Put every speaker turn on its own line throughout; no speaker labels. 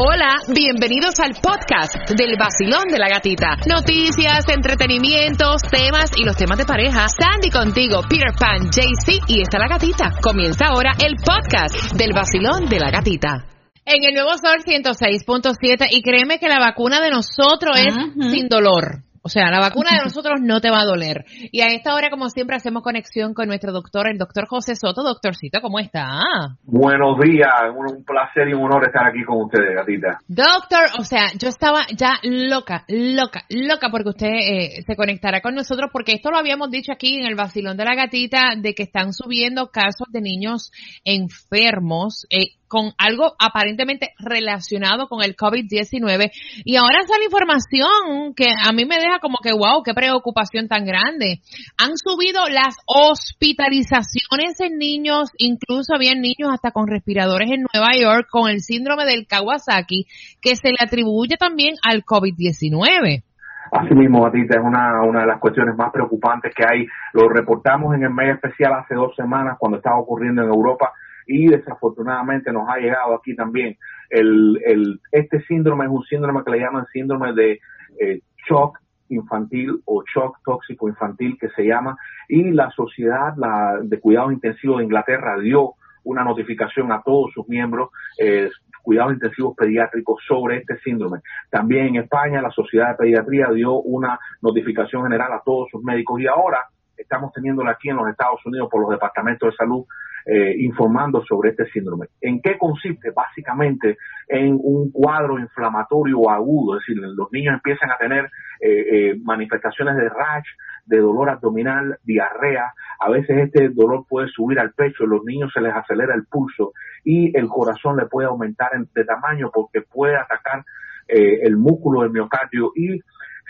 Hola, bienvenidos al podcast del vacilón de la gatita. Noticias, entretenimientos, temas y los temas de pareja. Sandy contigo, Peter Pan, JC y está la gatita. Comienza ahora el podcast del vacilón de la gatita. En el nuevo Sol 106.7 y créeme que la vacuna de nosotros es sin dolor. O sea, la vacuna de nosotros no te va a doler. Y a esta hora, como siempre, hacemos conexión con nuestro doctor, el doctor José Soto. Doctorcito, ¿cómo está?
Buenos días, un placer y un honor estar aquí con ustedes, gatita.
Doctor, o sea, yo estaba ya loca, loca, loca porque usted eh, se conectara con nosotros, porque esto lo habíamos dicho aquí en el vacilón de la gatita, de que están subiendo casos de niños enfermos. Eh, con algo aparentemente relacionado con el COVID-19. Y ahora sale información que a mí me deja como que, wow, qué preocupación tan grande. Han subido las hospitalizaciones en niños, incluso había niños hasta con respiradores en Nueva York con el síndrome del Kawasaki, que se le atribuye también al COVID-19.
Así mismo, Batita, es una, una de las cuestiones más preocupantes que hay. Lo reportamos en el medio especial hace dos semanas cuando estaba ocurriendo en Europa y desafortunadamente nos ha llegado aquí también. El, el, este síndrome es un síndrome que le llaman síndrome de eh, shock infantil o shock tóxico infantil que se llama y la sociedad la, de cuidados intensivos de Inglaterra dio una notificación a todos sus miembros eh, cuidados intensivos pediátricos sobre este síndrome. También en España la Sociedad de Pediatría dio una notificación general a todos sus médicos y ahora estamos teniéndola aquí en los Estados Unidos por los departamentos de salud eh, informando sobre este síndrome. ¿En qué consiste? Básicamente en un cuadro inflamatorio agudo, es decir, los niños empiezan a tener eh, eh, manifestaciones de rash, de dolor abdominal, diarrea, a veces este dolor puede subir al pecho, los niños se les acelera el pulso y el corazón le puede aumentar de tamaño porque puede atacar el músculo del miocardio y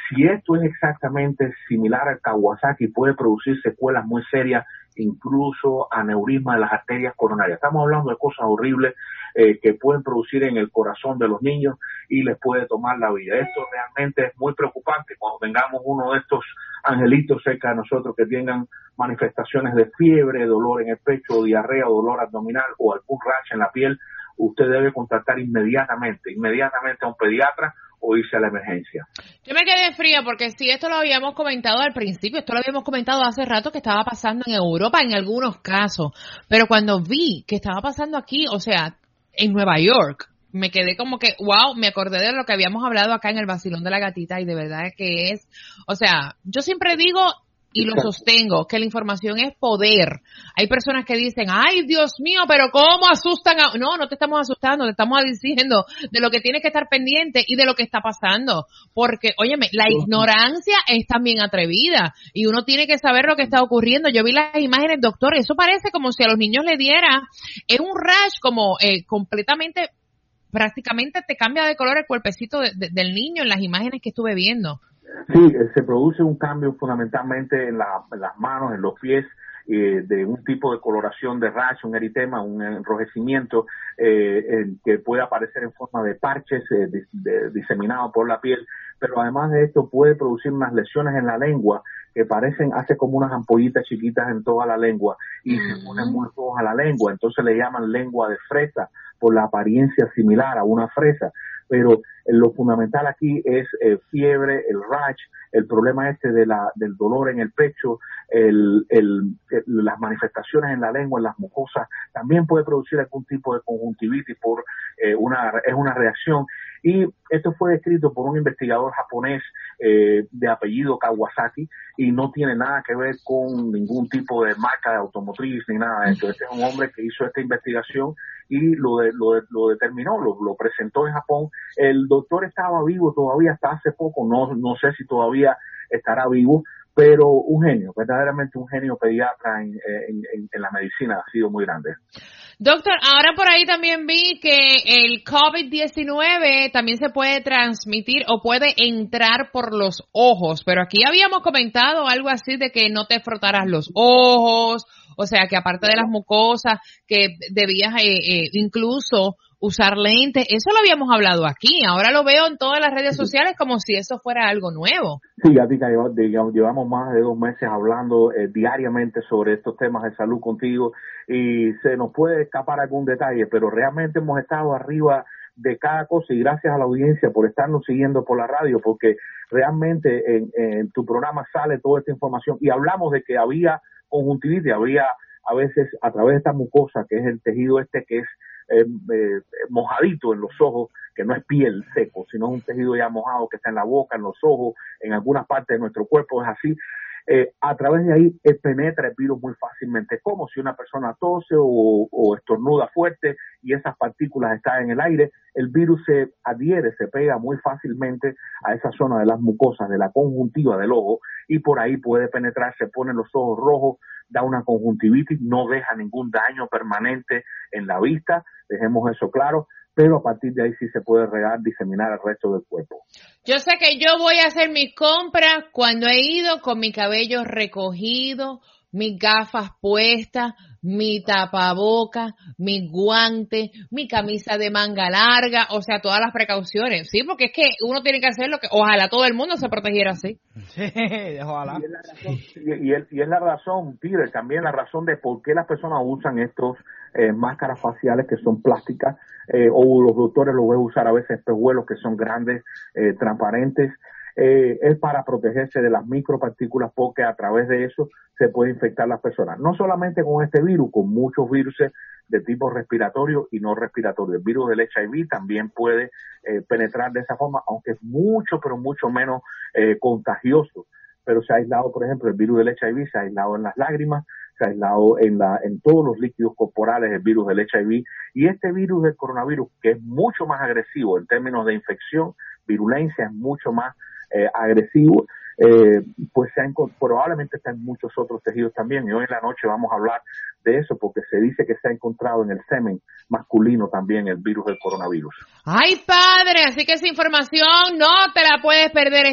si esto es exactamente similar al Kawasaki, puede producir secuelas muy serias incluso aneurisma de las arterias coronarias. Estamos hablando de cosas horribles eh, que pueden producir en el corazón de los niños y les puede tomar la vida. Esto realmente es muy preocupante cuando tengamos uno de estos angelitos cerca de nosotros que tengan manifestaciones de fiebre, dolor en el pecho, diarrea, dolor abdominal o algún rash en la piel. Usted debe contactar inmediatamente, inmediatamente a un pediatra o irse a la emergencia.
Yo me quedé fría porque si esto lo habíamos comentado al principio, esto lo habíamos comentado hace rato que estaba pasando en Europa en algunos casos, pero cuando vi que estaba pasando aquí, o sea, en Nueva York, me quedé como que, wow, me acordé de lo que habíamos hablado acá en el vacilón de la gatita y de verdad que es, o sea, yo siempre digo, y lo sostengo, que la información es poder. Hay personas que dicen, ay Dios mío, pero ¿cómo asustan a... No, no te estamos asustando, te estamos diciendo de lo que tienes que estar pendiente y de lo que está pasando. Porque, óyeme, la ignorancia es también atrevida y uno tiene que saber lo que está ocurriendo. Yo vi las imágenes, doctor, eso parece como si a los niños le diera, es un rash como eh, completamente, prácticamente te cambia de color el cuerpecito del niño en las imágenes que estuve viendo.
Sí, eh, se produce un cambio fundamentalmente en, las manos, en los pies, eh, de un tipo de coloración de rash, un eritema, un enrojecimiento eh, que puede aparecer en forma de parches eh, diseminado por la piel, pero además de esto puede producir unas lesiones en la lengua que parecen, hace como unas ampollitas chiquitas en toda la lengua y se ponen muy roja la lengua, entonces le llaman lengua de fresa por la apariencia similar a una fresa pero lo fundamental aquí es eh, fiebre, el rash, el problema este de la, del dolor en el pecho, el, el, las manifestaciones en la lengua, en las mucosas, también puede producir algún tipo de conjuntivitis por eh, una, es una reacción. Y esto fue descrito por un investigador japonés eh, de apellido Kawasaki y no tiene nada que ver con ningún tipo de marca de automotriz ni nada de eso. Este es un hombre que hizo esta investigación y lo, lo, lo determinó, lo, lo presentó en Japón. El doctor estaba vivo todavía hasta hace poco, no, no sé si todavía estará vivo, pero un genio, verdaderamente un genio pediatra en, en, la medicina, ha sido muy grande.
Doctor, ahora por ahí también vi que el COVID-19 también se puede transmitir o puede entrar por los ojos, pero aquí habíamos comentado algo así de que no te frotaras los ojos, o sea que aparte de las mucosas, que debías eh, eh, incluso usar lentes, eso lo habíamos hablado aquí, ahora lo veo en todas las redes sociales como si eso fuera algo nuevo.
Sí, Gatica, llevamos, llevamos más de dos meses hablando eh, diariamente sobre estos temas de salud contigo y se nos puede escapar algún detalle, pero realmente hemos estado arriba de cada cosa y gracias a la audiencia por estarnos siguiendo por la radio, porque realmente en, tu programa sale toda esta información y hablamos de que había conjuntivitis, había a veces a través de esta mucosa, que es el tejido este que es eh, eh, mojadito en los ojos, que no es piel seco, sino es un tejido ya mojado que está en la boca, en los ojos, en algunas partes de nuestro cuerpo, es así. Eh, a través de ahí penetra el virus muy fácilmente, como si una persona tose o, estornuda fuerte y esas partículas están en el aire, el virus se adhiere, se pega muy fácilmente a esa zona de las mucosas, de la conjuntiva del ojo, y por ahí puede penetrar, se ponen los ojos rojos, da una conjuntivitis, no deja ningún daño permanente en la vista, dejemos eso claro, pero a partir de ahí sí se puede regar, diseminar el resto del cuerpo.
Yo sé que yo voy a hacer mis compras cuando he ido con mi cabello recogido, mis gafas puestas, mi tapaboca, mi guante, mi camisa de manga larga, o sea, todas las precauciones, ¿sí? Porque es que uno tiene que hacer lo que, ojalá todo el mundo se protegiera así.
Sí, ojalá. Y es, y es la razón, Peter, también la razón de por qué las personas usan estos eh, máscaras faciales que son plásticas, eh, o los doctores lo ven usar a veces espejuelos que son grandes, eh, transparentes, es para protegerse de las micropartículas porque a través de eso se puede infectar las personas. No solamente con este virus, con muchos virus de tipo respiratorio y no respiratorio. El virus del HIV también puede penetrar de esa forma, aunque es mucho, pero mucho menos contagioso. Pero se ha aislado, por ejemplo, el virus del HIV se ha aislado en las lágrimas, se ha aislado en, la, en todos los líquidos corporales el virus del HIV y este virus del coronavirus que es mucho más agresivo en términos de infección, virulencia es mucho más eh, agresivo, eh, pues se ha, probablemente está en muchos otros tejidos también y hoy en la noche vamos a hablar de eso porque se dice que se ha encontrado en el semen masculino también el virus del coronavirus.
Ay padre, así que esa información no te la puedes perder.